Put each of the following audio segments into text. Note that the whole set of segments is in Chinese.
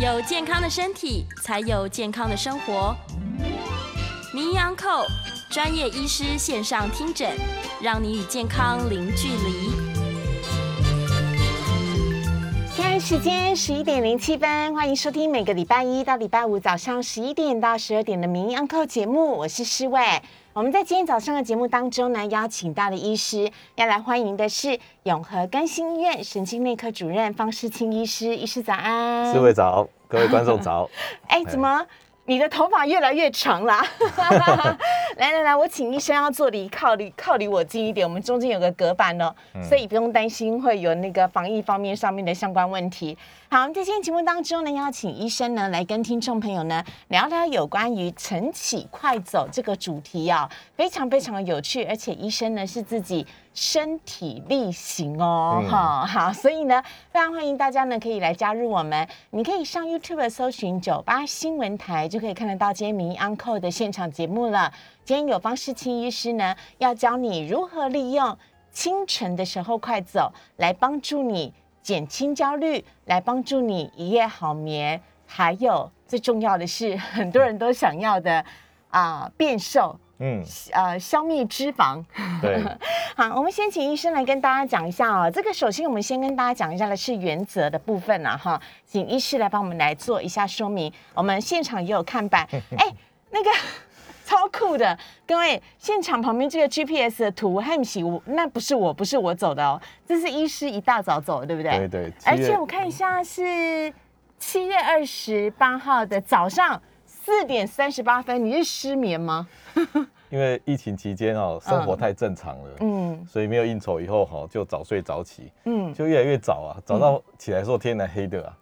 有健康的身体，才有健康的生活。名医安扣专业医师线上听诊，让你与健康零距离。现在时间十一点零七分，欢迎收听每个礼拜一到礼拜五早上十一点到十二点的名医安扣节目，我是施伟。我们在今天早上的节目当中呢，邀请到的医师要来欢迎的是永和更新医院神经内科主任方世清医师，医师早安。四位早，各位观众早。哎，怎么你的头发越来越长啦？来来来，我请医生要坐离靠离靠离我近一点，我们中间有个隔板哦，所以不用担心会有那个防疫方面上面的相关问题。好，在今天节目当中呢，邀请医生呢来跟听众朋友呢聊聊有关于晨起快走这个主题啊，非常非常的有趣，而且医生呢是自己身体力行哦，哈、好，所以呢非常欢迎大家呢可以来加入我们，你可以上 YouTube 搜寻九八新闻台，就可以看得到今天民意 Uncle 的现场节目了。今天有方世清医师呢要教你如何利用清晨的时候快走来帮助你。减轻焦虑，来帮助你一夜好眠。还有最重要的是，很多人都想要的啊、变瘦，嗯，呃，消灭脂肪。对，好，我们先请医生来跟大家讲一下哦。这个首先我们先跟大家讲一下的是原则的部分啊，哈，请医师来帮我们来做一下说明。我们现场也有看板，哎，那个。超酷的，各位！现场旁边这个 GPS 的图，汉喜我那不是我，不是我走的哦，这是医师一大早走的，对不对？对对。而且我看一下是七月二十八号的早上四点三十八分，你是失眠吗？因为疫情期间哦，生活太正常了，嗯所以没有应酬以后哈，就早睡早起，嗯，就越来越早啊，早到起来的时候天还黑的啊，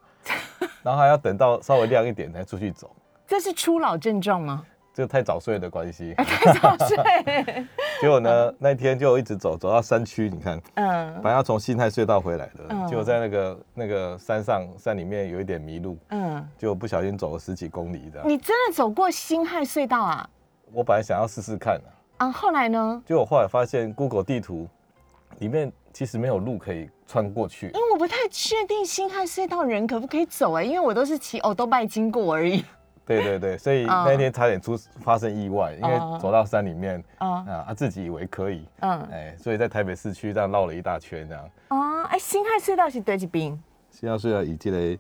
然后还要等到稍微亮一点才出去走，这是初老症状吗？这个太早睡的关系。太早睡，结果呢，那天就一直走，走到山区，你看，嗯本来要从新泰隧道回来的，嗯结果在那个那个山上山里面有一点迷路，嗯，就不小心走了十几公里这样。你真的走过辛亥隧道啊？我本来想要试试看啊，啊，后来呢？结果后来发现 Google 地图里面其实没有路可以穿过去。因为我不太确定辛亥隧道人可不可以走哎、因为我都是骑欧都拜经过而已。对对对，所以嗯。那天差点出发生意外，因为哦。走到山里面啊啊，自己以为可以，嗯。哎，所以在台北市区这样绕了一大圈这样。啊，哎，辛亥隧道是对这边？新海隧道以这个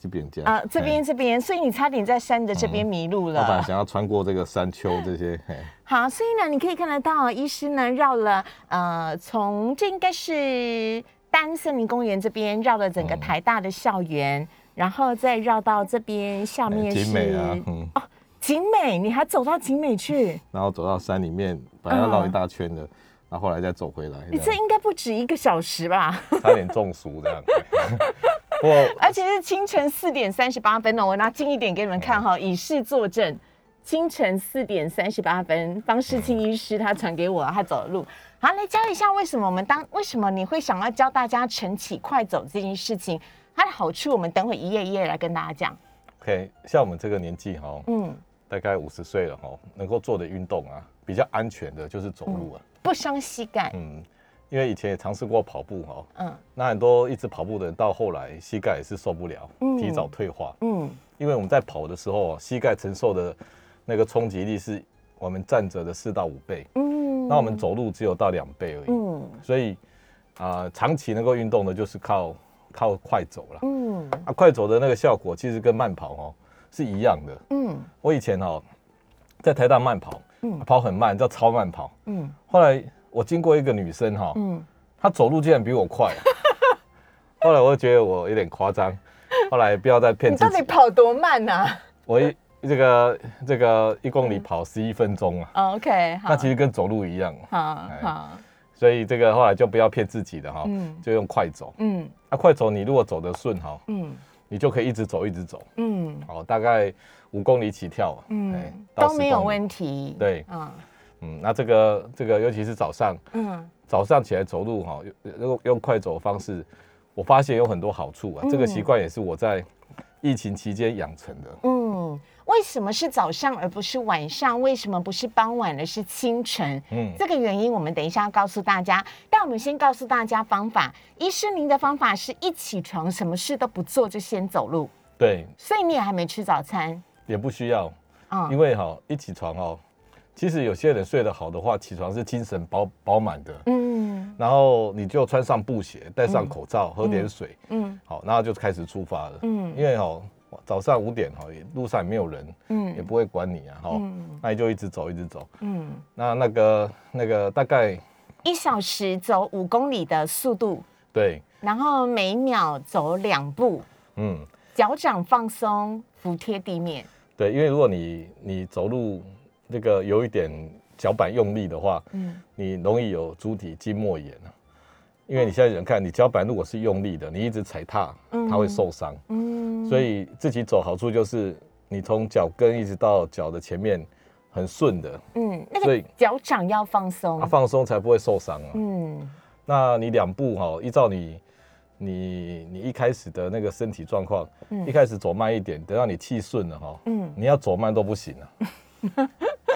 这边这样啊，这边哎这边，所以你差点在山的这边迷路我本来。想要穿过这个山丘 这些，嘿。好，所以呢，你可以看得到，医师呢绕了呃，从这应该是丹森林公园这边绕了整个嗯。台大的校园，然后再绕到这边下面是景美啊，嗯，景美，你还走到景美去？然后走到山里面，本来要绕一大圈的，然后后来再走回来，你这应该不止一个小时吧？差点中暑这样。不过而且是清晨四点三十八分哦，我拿近一点给你们看哈，以示作证。清晨四点三十八分，方世清医师他传给我，他走的路。好，来教一下为什么我们当为什么你会想要教大家晨起快走这件事情，它的好处，我们等会一页一页来跟大家讲。OK，像我们这个年纪哈，嗯，大概五十岁了哈，能够做的运动啊，比较安全的就是走路啊。不伤膝盖。嗯，因为以前也尝试过跑步哈，嗯那很多一直跑步的人到后来膝盖也是受不了，嗯提早退化。嗯因为我们在跑的时候啊，膝盖承受的那个冲击力是我们站着的四到五倍，嗯那我们走路只有到两倍而已。嗯所以啊、长期能够运动的就是靠靠快走了。嗯。啊，快走的那个效果其实跟慢跑哦是一样的。嗯。我以前哦在台大慢跑，嗯。跑很慢，叫超慢跑。嗯。后来我经过一个女生哈、嗯，她走路竟然比我快、啊，后来我就觉得我有点夸张，后来不要再骗你到底自己。跑多慢啊？我一这个这个一公里跑十一分钟啊，哦？OK，那其实跟走路一样，好哎。好，所以这个后来就不要骗自己的哈，嗯。就用快走。嗯。那、快走你如果走得顺哈，嗯。你就可以一直走一直走，嗯。好，大概五公里起跳，哎嗯，到都没有10公里。问题。对。嗯。嗯，那这个这个尤其是早上，嗯。早上起来走路哈，用用用快走的方式，我发现有很多好处啊。这个习惯也是我在疫情期间养成的。嗯，为什么是早上而不是晚上？为什么不是傍晚而是清晨？嗯，这个原因我们等一下要告诉大家，但我们先告诉大家方法。医师，您的方法是一起床什么事都不做就先走路。对，所以你也还没吃早餐。也不需要，嗯因为哈一起床哦，其实有些人睡得好的话，起床是精神饱饱满的，嗯然后你就穿上布鞋，戴上口罩，喝点水，嗯好，然后就开始出发了。嗯因为哈早上五点哈，也路上也没有人，嗯也嗯不会管你啊，哈，嗯那你就一直走，一直走。嗯，那那个那个大概一小时走五公里的速度，对，然后每秒走两步，嗯，脚掌放松，服贴地面。对，因为如果你你走路那个有一点脚板用力的话，嗯你容易有足底筋膜炎啊。因为你现在人看，你脚板如果是用力的，你一直踩踏，它会受伤。嗯，所以自己走好处就是，你从脚跟一直到脚的前面很顺的，嗯，那个所以脚掌要放松啊。放松才不会受伤啊。嗯那你两步哈、依照你你你一开始的那个身体状况，嗯一开始走慢一点，等到你气顺了哈、嗯，你要走慢都不行啊，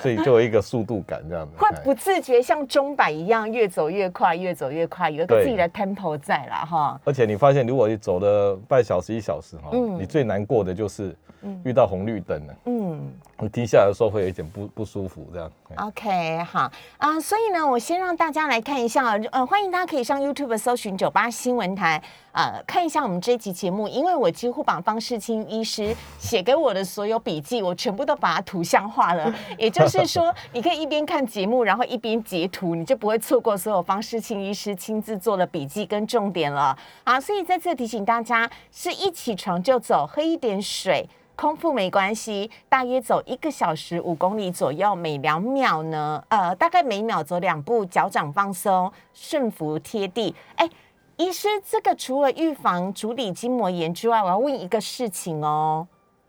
所以就有一个速度感这样子。会哎。不自觉像钟摆一样越走越快，越走越快，有一个自己的 tempo 在啦哈。而且你发现，如果你走了半小时一小时哈、嗯。你最难过的就是遇到红绿灯了，嗯你停下的时候会有一点不不舒服这样。，OK，好啊、所以呢，我先让大家来看一下，呃，欢迎大家可以上 YouTube 搜寻九八新闻台，呃，看一下我们这一集节目，因为我几乎把方世清医师写给我的所有笔记，我全部都把它图像化了。也就是说，你可以一边看节目，然后一边截图，你就不会错过所有方世清医师亲自做的笔记跟重点了。好，所以在这提醒大家，是一起床就走，喝一点水。空腹没关系，大约走一个小时五公里左右，每两秒呢，呃，大概每秒走两步，脚掌放松，顺服贴地。哎，医师，这个除了预防足底筋膜炎之外，我要问一个事情哦，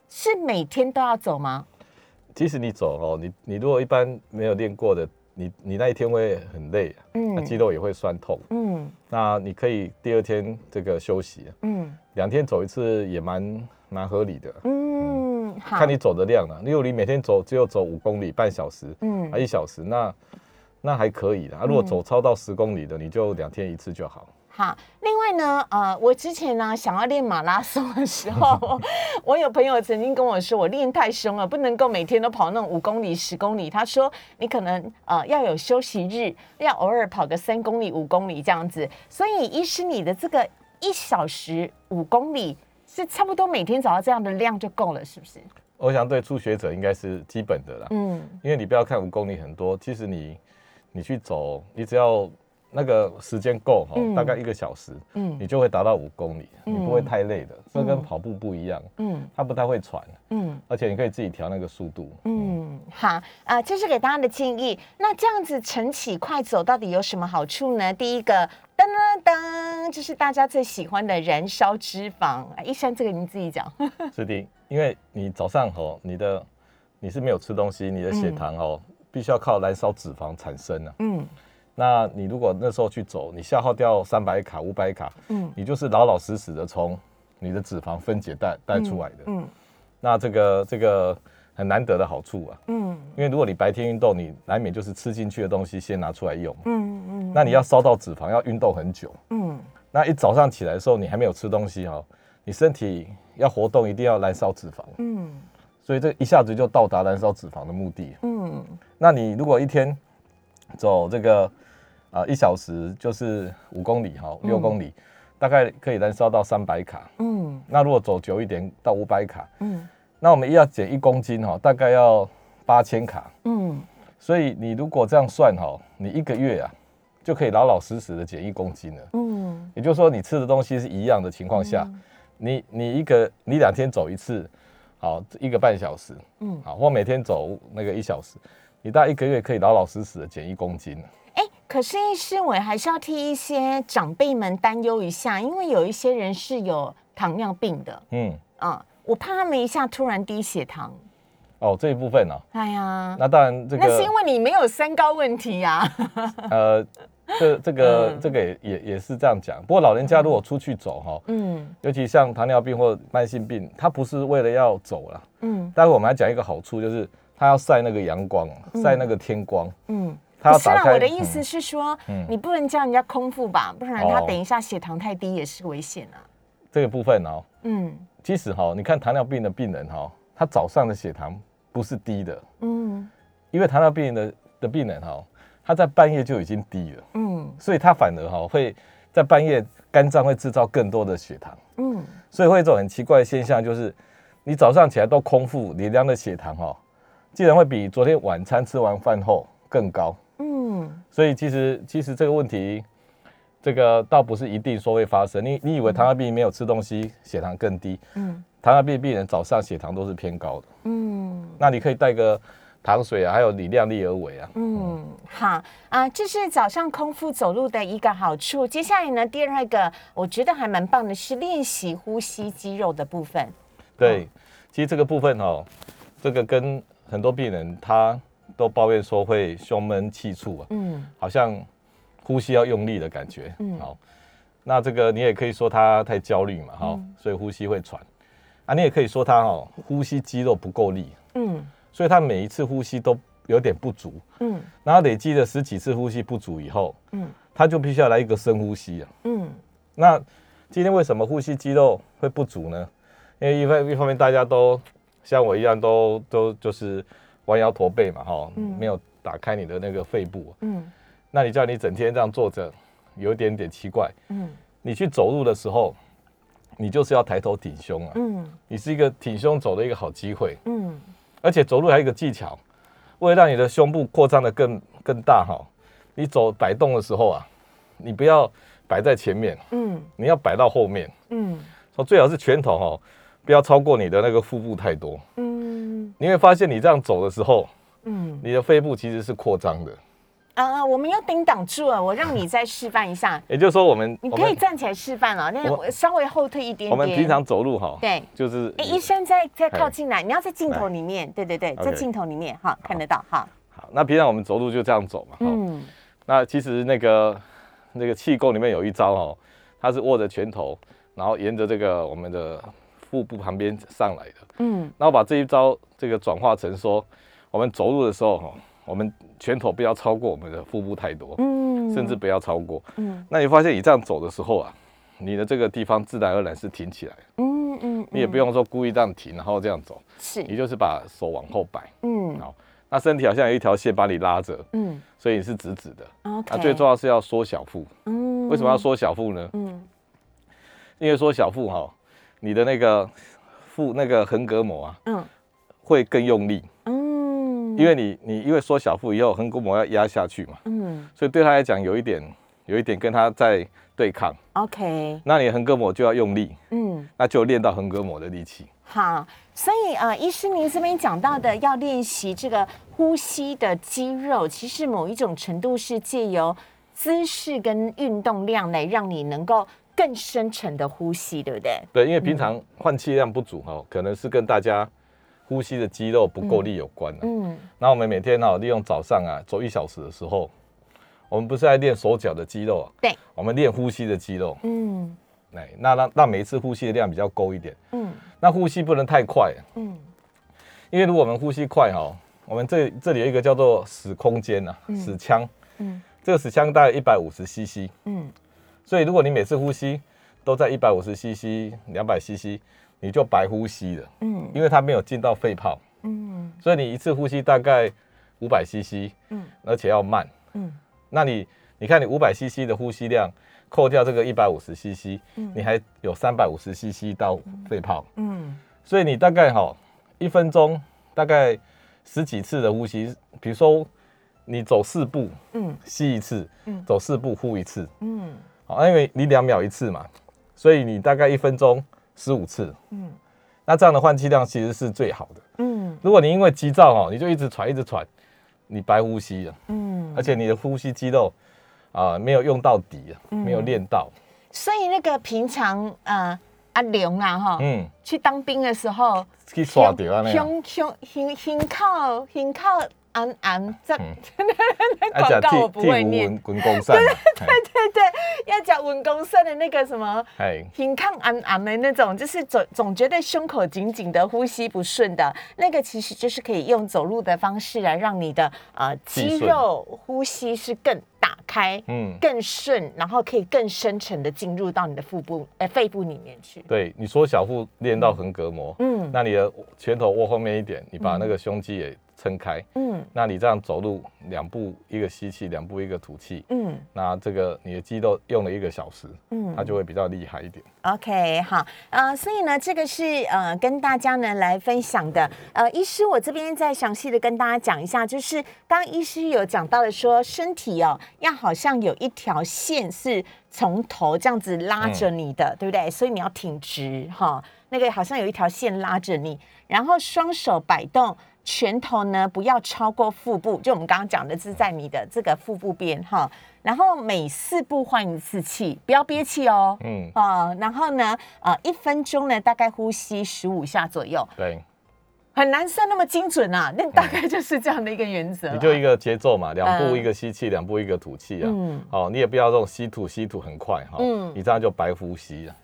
是每天都要走吗？即使你走哦，你你如果一般没有练过的，你你那一天会很累、啊，嗯那肌肉也会酸痛。嗯那你可以第二天这个休息，嗯两天走一次也蛮蛮合理的。嗯，好，看你走的量了，例如你每天走只有走五公里半小时，嗯啊一小时，那那还可以的。啊，如果走超到十公里的，你就两天一次就好。好，另外呢，呃，我之前呢想要练马拉松的时候，我有朋友曾经跟我说，我练太凶了，不能够每天都跑那种五公里、十公里。他说你可能呃要有休息日，要偶尔跑个三公里、五公里这样子。所以，医师你的这个一小时五公里是差不多每天找到这样的量就够了，是不是？我想对初学者应该是基本的啦，嗯因为你不要看五公里很多，其实你你去走，你只要那个时间够哈，嗯大概一个小时，嗯你就会达到五公里，嗯你不会太累的。这跟嗯跑步不一样，嗯它不太会喘，嗯。而且你可以自己调那个速度。嗯，好，啊，这是给大家的建议。那这样子晨起快走到底有什么好处呢？第一个，噔噔噔，就是大家最喜欢的燃烧脂肪。啊，一山，这个你自己讲。是的，因为你早上吼，你的你是没有吃东西，你的血糖哦，必须要靠燃烧脂肪产生啊。嗯那你如果那时候去走，你消耗掉三百卡、五百卡，嗯。你就是老老实实的从你的脂肪分解带带出来的。嗯那这个这个很难得的好处啊，嗯。因为如果你白天运动，你难免就是吃进去的东西先拿出来用，嗯嗯那你要烧到脂肪，要运动很久。嗯。那一早上起来的时候，你还没有吃东西哈、你身体要活动，一定要燃烧脂肪，嗯。所以这一下子就到达燃烧脂肪的目的。嗯。那你如果一天走这个啊、一小时就是五公里哈，六公里，大概可以燃烧到三百卡。嗯那如果走久一点到五百卡，嗯那我们要减一公斤哈，大概要八千卡。嗯所以你如果这样算哈，你一个月啊就可以老老实实的减一公斤了。嗯也就是说，你吃的东西是一样的情况下，你你一个你两天走一次，好一个半小时，嗯好或每天走那个一小时，你大概一个月可以老老实实的减一公斤。哎，可是医师，我还是要替一些长辈们担忧一下，因为有一些人是有糖尿病的。嗯，啊，我怕他们一下突然低血糖。哦这一部分呢、哎呀，那当然这个那是因个为你没有三高问题呀、呃，这这个嗯。这个也也也是这样讲。不过老人家如果出去走哈，嗯。尤其像糖尿病或慢性病，他不是为了要走了。嗯。待会我们来讲一个好处，就是他要晒那个阳光，晒那个天光，嗯。他要打开。我的意思是说，嗯。你不能叫人家空腹吧，不然他哦。等一下血糖太低也是危险啊。这个部分哦，嗯。其实哈，你看糖尿病的病人哈，他早上的血糖不是低的，嗯。因为糖尿病的的病人哈，他在半夜就已经低了，嗯。所以他反而哈会在半夜肝脏会制造更多的血糖，嗯。所以会有一种很奇怪的现象，就是你早上起来都空腹，你量的血糖哈，竟然会比昨天晚餐吃完饭后更高。嗯所以其实其实这个问题，这个倒不是一定说会发生。你你以为糖尿病没有吃东西血糖更低？嗯糖尿病病人早上血糖都是偏高的。嗯那你可以带个糖水啊，还有你量力而为啊。嗯，好啊，这是早上空腹走路的一个好处。接下来呢，第二个我觉得还蛮棒的是练习呼吸肌肉的部分。对，其实这个部分哦，这个跟很多病人他都抱怨说会胸闷气促啊，嗯好像呼吸要用力的感觉。嗯好，那这个你也可以说他太焦虑嘛，哈、所以呼吸会喘。啊，你也可以说他哦，呼吸肌肉不够力，嗯所以他每一次呼吸都有点不足。嗯然后累积了十几次呼吸不足以后，嗯他就必须要来一个深呼吸啊。嗯那今天为什么呼吸肌肉会不足呢？因为一方一方面大家都像我一样都都就是弯腰驼背嘛，哈、嗯。没有打开你的那个肺部。嗯。那你叫你整天这样坐着，有一点点奇怪。嗯。你去走路的时候，你就是要抬头挺胸啊，嗯。你是一个挺胸走的一个好机会。嗯。而且走路还有一个技巧，为了让你的胸部扩张的更更大哈，你走摆动的时候啊，你不要摆在前面，嗯。你要摆到后面，嗯。说最好是拳头哈，不要超过你的那个腹部太多。嗯你会发现你这样走的时候，嗯。你的肺部其实是扩张的，啊，我们要顶挡住了，我让你再示范一下。也就是说我们你可以站起来示范了，那稍微后退一点点。我们平常走路哈，对。就是哎，医生再再靠哎近来，你要在镜头里面，对对对，在镜头里面哈，看得到哈。好，那平常我们走路就这样走嘛，嗯，嗯。那其实那个那个气功里面有一招哦，它是握着拳头，然后沿着这个我们的腹部旁边上来的。嗯那我把这一招这个转化成说，我们走路的时候哈，我们拳头不要超过我们的腹部太多，嗯甚至不要超过。嗯那你发现你这样走的时候啊，你的这个地方自然而然是挺起来，嗯嗯，你也不用说故意这样停，然后这样走，是你就是把手往后摆，嗯好，那身体好像有一条线把你拉着，嗯所以你是直直的。，OK。那最重要是要缩小腹，嗯为什么要？缩小腹呢？嗯因为缩小腹哈，你的那个腹那个横膈膜啊嗯。会更用力，嗯，因为你你因为缩小腹以后，横膈膜要压下去嘛，嗯。所以对他来讲有一点有一点跟他在对抗，OK。那你的横膈膜就要用力，嗯。那就练到横膈膜的力气。好，所以呃，医师您这边讲到的要练习这个呼吸的肌肉，其实某一种程度是借由姿势跟运动量来让你能够更深沉的呼吸，对不对？对，因为平常换气量不足哈，可能是跟大家呼吸的肌肉不够力有关、啊。嗯。那我们每天哈利用早上啊走一小时的时候，我们不是在练手脚的肌肉啊，对，我们练呼吸的肌肉。嗯。哎，那让让每一次呼吸的量比较够一点。嗯。那呼吸不能太快，嗯。因为如果我们呼吸快哈，我们这这里有一个叫做死空间啊，死腔，嗯。这个死腔大概一百五十 CC，嗯所以如果你每次呼吸都在一百五十 CC、两百 CC，你就白呼吸了，嗯。因为它没有进到肺泡，嗯。所以你一次呼吸大概五百 CC，嗯。而且要慢。嗯。那你你看你五百 CC 的呼吸量，扣掉这个一百五十 CC，你还有三百五十 CC 到肺泡，嗯。所以你大概哈一分钟大概十几次的呼吸，比如说你走四步嗯。吸一次嗯，走四步呼一次，嗯好，因为你两秒一次嘛，所以你大概一分钟十五次，嗯。那这样的换气量其实是最好的。嗯。如果你因为急躁哦，你就一直喘一直喘，你白呼吸了，嗯，而且你的呼吸肌肉啊、没有用到底啊，没有练到，所以那个平常呃阿龙啊哈，嗯，去当兵的时候，去耍掉啊那样，胸胸胸胸靠胸靠安安这嗯。那广告我不会念，文滚弓扇，对对，要讲文公社的那个什么。哎，胸抗安安的那种，就是总总觉得胸口紧紧的，呼吸不顺的那个，其实就是可以用走路的方式来让你的呃肌肉呼吸是更打开，嗯，更顺，然后可以更深层的进入到你的腹部、呃肺部里面去。对你缩小腹练到横膈膜，嗯。那你的拳头握后面一点，你把那个胸肌也撑开，嗯那你这样走路两步一个吸气，两步一个吐气，嗯那这个你的肌肉用了一个小时，嗯它就会比较厉害一点。OK，好，呃，所以呢，这个是呃跟大家呢来分享的。呃，医师，我这边再详细的跟大家讲一下，就是刚刚医师有讲到的说，身体哦要好像有一条线是从头这样子拉着你的，对不对？所以你要挺直哈，那个好像有一条线拉着你，然后双手摆动。拳头呢不要超过腹部，就我们刚刚讲的是在你的这个腹部边哈，然后每四步换一次气，不要憋气哦。嗯，啊、然后呢，呃，一分钟呢，大概呼吸十五下左右，对，很难算那么精准啊，那大概就是这样的一个原则、你就一，个节奏嘛，两步嗯。一个吸气，两步一个吐气啊。嗯。好，你也不要这种吸吐吸吐很快哈，嗯。你这样就白呼吸了。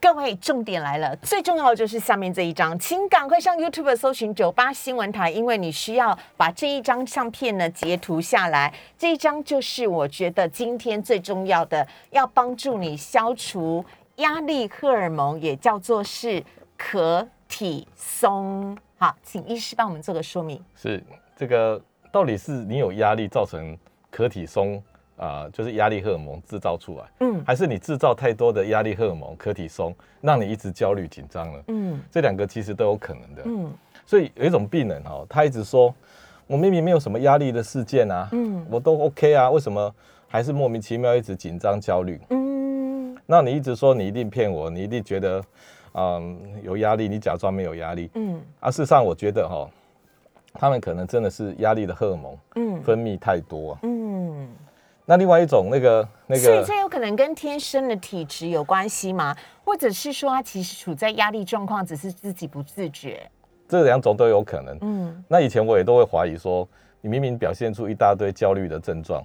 各位，重点来了，最重要的就是下面这一张，请赶快上 YouTube 搜寻九八新闻台，因为你需要把这一张相片呢截图下来。这一张就是我觉得今天最重要的，要帮助你消除压力荷尔蒙，也叫做是可体松。好，请医师帮我们做个说明。是这个到底是你有压力造成可体松啊、就是压力荷尔蒙制造出来，嗯还是你制造太多的压力荷尔蒙可体松，让你一直焦虑紧张了？嗯这两个其实都有可能的。嗯所以有一种病人哦、他一直说我明明没有什么压力的事件啊，嗯我都 OK 啊，为什么还是莫名其妙一直紧张焦虑？嗯那你一直说你一定骗我，你一定觉得嗯有压力，你假装没有压力嗯啊。事实上，我觉得哈、他们可能真的是压力的荷尔蒙嗯分泌太多、啊。嗯，那另外一种那个那个所以这有可能跟天生的体质有关系吗？或者是说他其实处在压力状况，只是自己不自觉？这两种都有可能。嗯那以前我也都会怀疑说，你明明表现出一大堆焦虑的症状，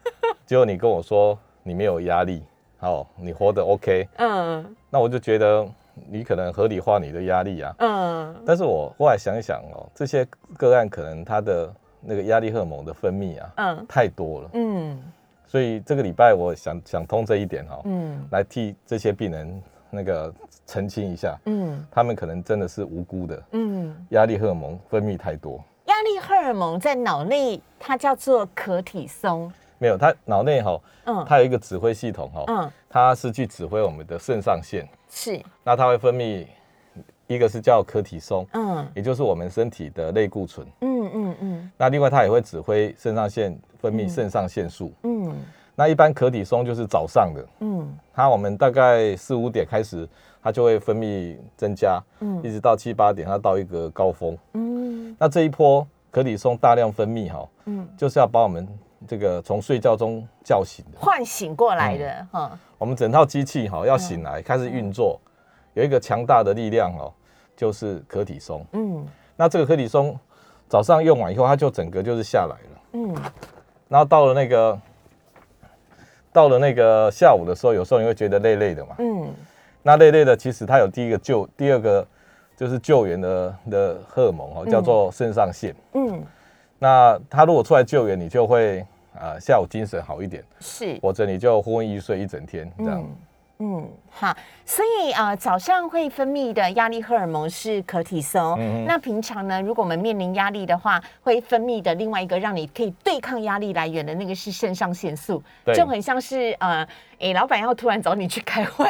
结果你跟我说你没有压力，好，你活得 OK，嗯那我就觉得你可能合理化你的压力啊。嗯但是我后来想一想哦，这些个案可能他的那个压力荷尔蒙的分泌啊嗯太多了，嗯所以这个礼拜我想想通这一点哈、嗯。来替这些病人那个澄清一下，嗯。他们可能真的是无辜的，嗯，压力荷尔蒙分泌太多。压力荷尔蒙在脑内它叫做可体松。没有，它脑内哈，嗯。它有一个指挥系统哈，嗯，它是去指挥我们的肾上腺，是。那它会分泌一个是叫柯体松，嗯。也就是我们身体的类固醇。嗯嗯嗯。那另外它也会指挥肾上腺分泌肾上腺素。嗯。那一般可体松就是早上的，嗯。它我们大概四五点开始，它就会分泌增加，嗯。一直到七八点，它到一个高峰。嗯。那这一波可体松大量分泌哈，嗯，就是要把我们这个从睡觉中叫醒的。唤醒过来的哈。我们整套机器哈要醒来，开始运作，有一个强大的力量哦，就是可体松。嗯那这个可体松早上用完以后，它就整个就是下来了。嗯然后到了那个到了那个下午的时候，有时候你会觉得累累的嘛。嗯那累累的，其实它有第一个救，第二个就是救援的的荷尔蒙哦，叫做肾上腺。嗯，那它如果出来救援，你就会啊、下午精神好一点，是。或者你就昏昏欲睡一整天这样。嗯嗯，好，所以呃，早上会分泌的压力荷尔蒙是可体松。嗯那平常呢，如果我们面临压力的话，会分泌的另外一个让你可以对抗压力来源的那个是肾上腺素，对就很像是呃，哎，老板要突然找你去开会，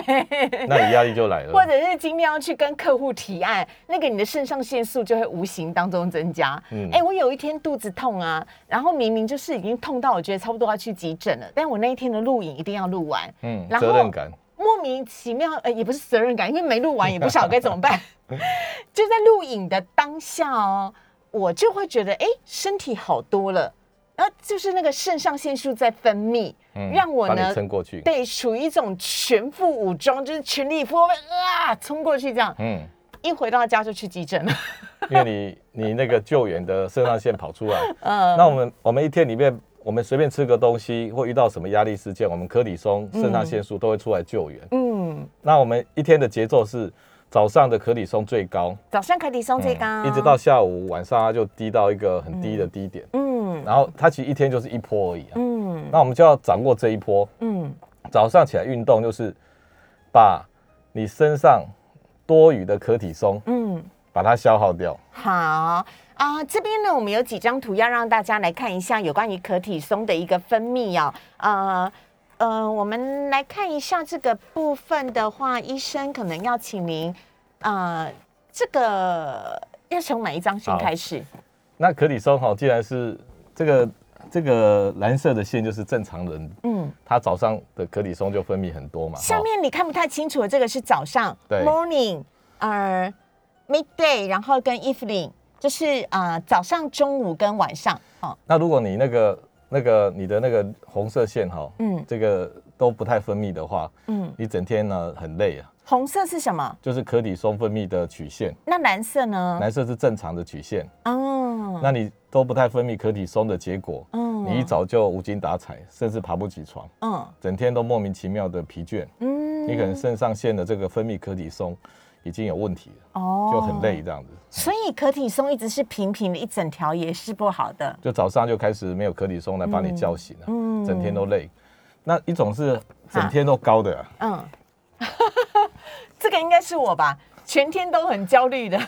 那你压力就来了。或者是今天要去跟客户提案，那个你的肾上腺素就会无形当中增加。哎、嗯我有一天肚子痛啊，然后明明就是已经痛到我觉得差不多要去急诊了，但我那一天的录影一定要录完。嗯，然后责任感。莫名其妙，呃，也不是责任感，因为没录完也不晓得该怎么办。就在录影的当下哦，我就会觉得，哎，身体好多了，然后就是那个肾上腺素在分泌，嗯让我呢，撑过去。对，处于一种全副武装，就是全力以赴，啊，冲过去这样，嗯，一回到家就去急诊了。因为你你那个救援的肾上腺跑出来，嗯，那我们我们一天里面，我们随便吃个东西或遇到什么压力事件，我们可体松、肾上腺素都会出来救援。嗯，那我们一天的节奏是早上的可体松最高，早上可体松最高，嗯一直到下午晚上它就低到一个很低的低点，嗯。然后它其实一天就是一波而已啊。嗯。嗯那我们就要掌握这一波。嗯。早上起来运动，就是把你身上多余的可体松嗯，把它消耗掉。好啊、这边呢，我们有几张图要让大家来看一下有关于可体松的一个分泌哦。呃呃，我们来看一下这个部分的话，医生可能要请您呃，这个要从哪一张先好开始？那可体松哈，既然是这个这个蓝色的线，就是正常人嗯，他早上的可体松就分泌很多嘛。下面你看不太清楚的这个是早上对，morning，呃，midday，然后跟 evening，就是呃早上、中午跟晚上。哦，那如果你那个那个你的那个红色线哈，嗯。这个都不太分泌的话，嗯，你整天呢很累啊，红色是什么？就是可体松分泌的曲线，那蓝色呢？蓝色是正常的曲线，哦，那你都不太分泌可体松的结果，嗯你一早就无精打采，甚至爬不起床，嗯整天都莫名其妙的疲倦，嗯。你可能肾上腺的这个分泌可体松已经有问题了，哦就很累这样子。所以可体松一直是平平的一整条也是不好的。就早上就开始没有可体松来把你叫醒了，嗯整天都累。那一种是整天都高的、啊，嗯，这个应该是我吧，全天都很焦虑的。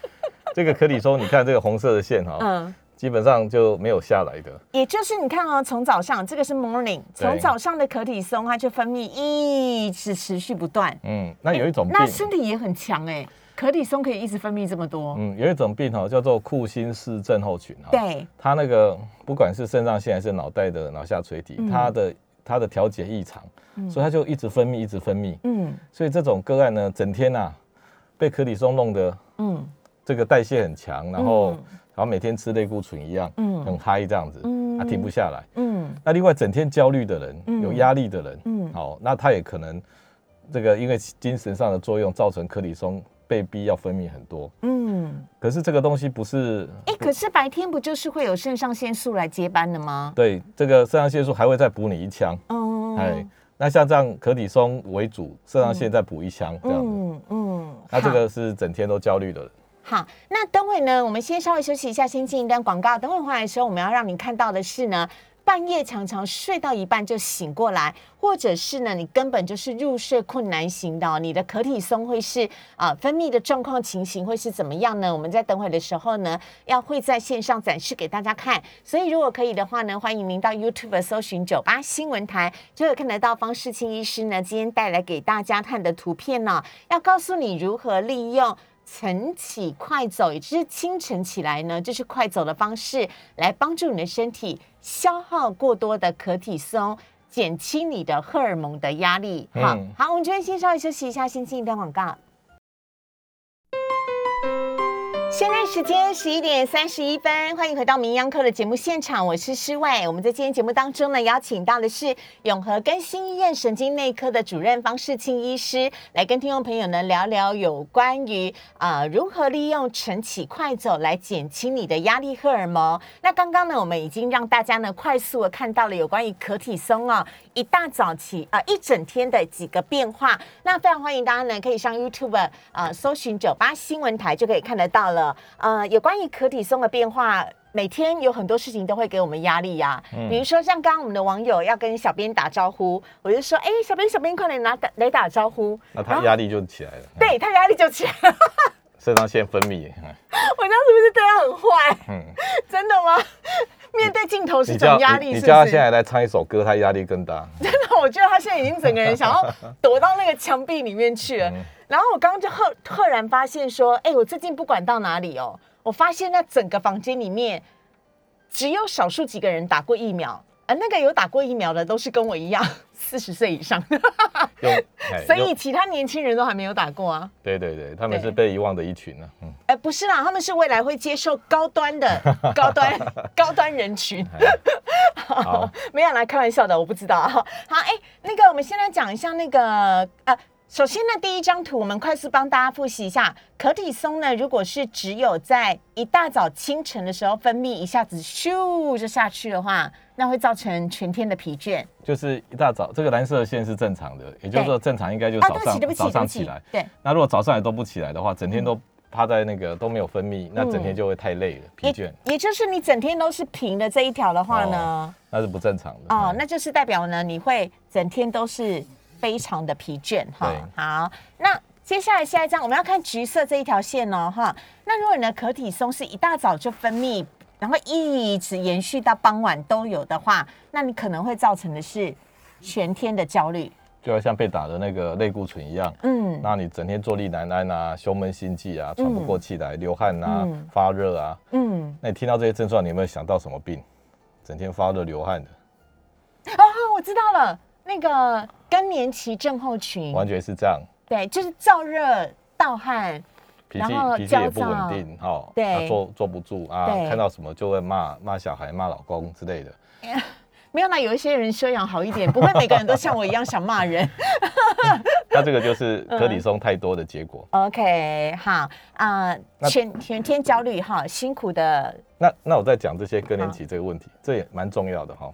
这个可体松，你看这个红色的线哈、嗯。基本上就没有下来的。也就是你看哦，从早上这个是 morning，从早上的可体松它就分泌一直持续不断，嗯，那有一种病，那身体也很强哎，可体松可以一直分泌这么多，嗯，有一种病哈、叫做库欣氏症候群哈、对，它那个不管是肾上腺还是脑袋的脑下垂体，嗯。它的它的调节异常，所以它就一直分泌，一直分泌。嗯。所以这种个案呢，整天啊被可体松弄得嗯。这个代谢很强，然后、嗯然后每天吃类固醇一样，嗯。很嗨这样子，嗯。它停不下来。嗯。那另外整天焦虑的人，嗯有压力的人，嗯。好，那他也可能这个因为精神上的作用，造成可体松被逼要分泌很多。嗯，可是这个东西不是哎，可是白天不就是会有肾上腺素来接班的吗？对这个肾上腺素还会再补你一枪，嗯，哎，那像这样可体松为主，肾上腺再补一枪这样子，嗯嗯，好那这个是整天都焦虑的人。好，那等会呢，我们先稍微休息一下，先进一段广告。等会回来的时候，我们要让你看到的是呢，半夜常常睡到一半就醒过来，或者是呢，你根本就是入睡困难型的哦、你的可体松会是啊、分泌的状况情形会是怎么样呢？我们在等会的时候呢，要会在线上展示给大家看。所以如果可以的话呢，欢迎您到 YouTube 搜寻九八新闻台，就会看得到方世清医师呢今天带来给大家看的图片呢、要告诉你如何利用。晨起快走，也就是清晨起来呢，就是快走的方式，来帮助你的身体消耗过多的可体松，减轻你的荷尔蒙的压力。好、嗯好，我们这边先稍微休息一下，先进一段广告。现在时间十一点三十一分，欢迎回到名央课的节目现场，我是施伟。我们在今天节目当中呢，邀请到的是永和更新医院神经内科的主任方世清医师，来跟听众朋友呢聊聊有关于呃如何利用晨起快走来减轻你的压力荷尔蒙。那刚刚呢，我们已经让大家呢快速的看到了有关于可体松哦，一大早起呃一整天的几个变化。那非常欢迎大家呢可以上 YouTube 呃搜寻九八新闻台就可以看得到了。呃，有关于可体松的变化。每天有很多事情都会给我们压力呀、比如说像刚刚我们的网友要跟小编打招呼，我就说，哎、小编小编快点拿打来打招呼，那 他压力就起来了，对他压力就起来了。肾上腺分泌。嗯 我这样是不是对他很坏？嗯，镜头是你叫种压力，是？叫他现在来唱一首歌，他压力更大。真的，我觉得他现在已经整个人想要躲到那个墙壁里面去了。嗯然后我刚刚就赫赫然发现说，哎、我最近不管到哪里哦，我发现那整个房间里面只有少数几个人打过疫苗，而那个有打过疫苗的都是跟我一样四十岁以上，所以其他年轻人都还没有打过啊。对对对，他们是被遗忘的一群呢。嗯，哎，不是啦，他们是未来会接受高端的高端 高端人群。好，没有啦，开玩笑的，我不知道。好，哎、那个我们先来讲一下那个呃。首先呢，第一张图我们快速帮大家复习一下，可体松呢，如果是只有在一大早清晨的时候分泌，一下子咻就下去的话，那会造成全天的疲倦。就是一大早，这个蓝色的线是正常的，也就是说正常应该就是啊，早上早上起来。对，那如果早上也都不起来的话，整天都趴在那个都没有分泌，那整天就会太累了，疲倦也，也就是你整天都是平的这一条的话呢，那是不正常的。哦，嗯那就是代表呢，你会整天都是非常的疲倦哈。好，那接下来下一张我们要看橘色这一条线哦哈。那如果你的可体松是一大早就分泌，然后一直延续到傍晚都有的话，那你可能会造成的是全天的焦虑。就要像被打的那个类固醇一样，嗯，那你整天坐立难安啊，胸闷心悸啊，喘不过气来，流汗啊嗯，发热啊，嗯，那你听到这些症状，你有没有想到什么病？整天发热流汗的，哦，我知道了，那个更年期症候群，完全是这样，对，就是燥热、盗汗，脾气脾气也不稳定，哈，对啊坐坐不住啊，看到什么就会骂骂小孩、骂老公之类的。没有啦，有一些人修养好一点，不会每个人都像我一样想骂人。那这个就是可里松太多的结果。OK，好啊、那全全天焦虑哈，辛苦的，那那我在讲这些更年期这个问题，这也蛮重要的哈。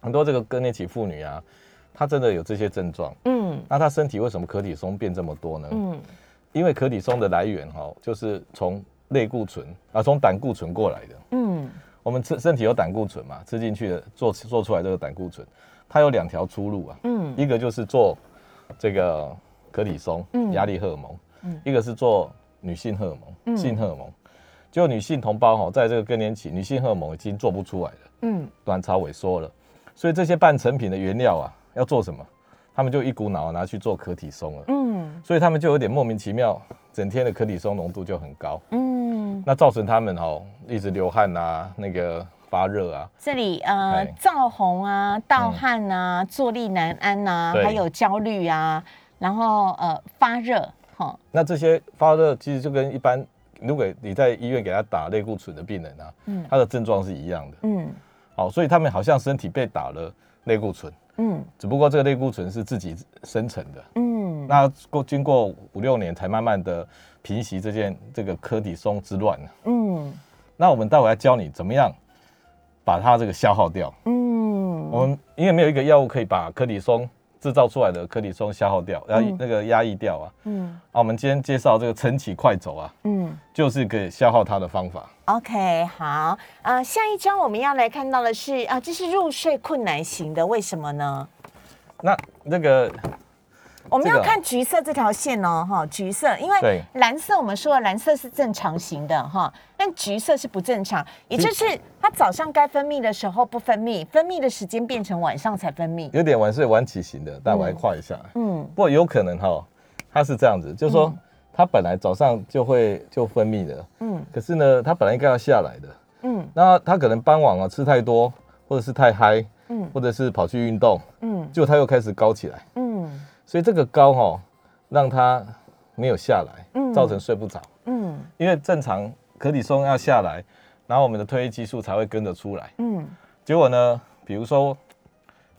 很多这个更年期妇女啊，她真的有这些症状，嗯那她身体为什么可体松变这么多呢？嗯因为可体松的来源哈，就是从类固醇啊，从胆固醇过来的。嗯。我们吃身体有胆固醇嘛，吃进去的做做出来这个胆固醇，它有两条出路啊，嗯。一个就是做这个可体松嗯。压力荷尔蒙，嗯。一个是做女性荷尔蒙、嗯。性荷尔蒙。就女性同胞哈，在这个更年期，女性荷尔蒙已经做不出来了，嗯。卵巢萎缩了，所以这些半成品的原料啊，要做什么？他们就一股脑拿去做可体松了，嗯。所以他们就有点莫名其妙，整天的可体松浓度就很高，嗯，那造成他们哦一直流汗啊，那个发热啊，这里呃哎燥红啊、盗汗啊、坐立难安呐、对。还有焦虑啊，然后呃发热哈，那这些发热其实就跟一般，如果你在医院给他打类固醇的病人啊，嗯。他的症状是一样的。嗯。好，所以他们好像身体被打了类固醇，嗯只不过这个类固醇是自己生成的。嗯那过经过五六年才慢慢的平息这件这个柯底松之乱。嗯那我们待会要教你怎么样把它这个消耗掉。嗯我们因为没有一个药物可以把柯底松制造出来的颗粒松消耗掉，然后嗯那个压抑掉啊。嗯啊，我们今天介绍这个晨起快走啊，嗯。就是可以消耗它的方法。OK，好，呃，下一章我们要来看到的是啊，这是入睡困难型的，为什么呢？那那个我们要看橘色这条线哦，哈，橘色，因为对。蓝色我们说了，蓝色是正常型的哈，但橘色是不正常，也就是它早上该分泌的时候不分泌，分泌的时间变成晚上才分泌。有点晚睡晚起型的，但我来画一下。嗯。不过有可能哈，它是这样子，就是说它本来早上就会就分泌的，嗯。可是呢，它本来应该要下来的，嗯。那它可能傍晚啊吃太多，或者是太嗨，嗯。或者是跑去运动，嗯。结果它又开始高起来，嗯所以这个高哈让它没有下来，嗯造成睡不着。嗯因为正常可体松要下来，然后我们的褪黑激素才会跟着出来。嗯结果呢，比如说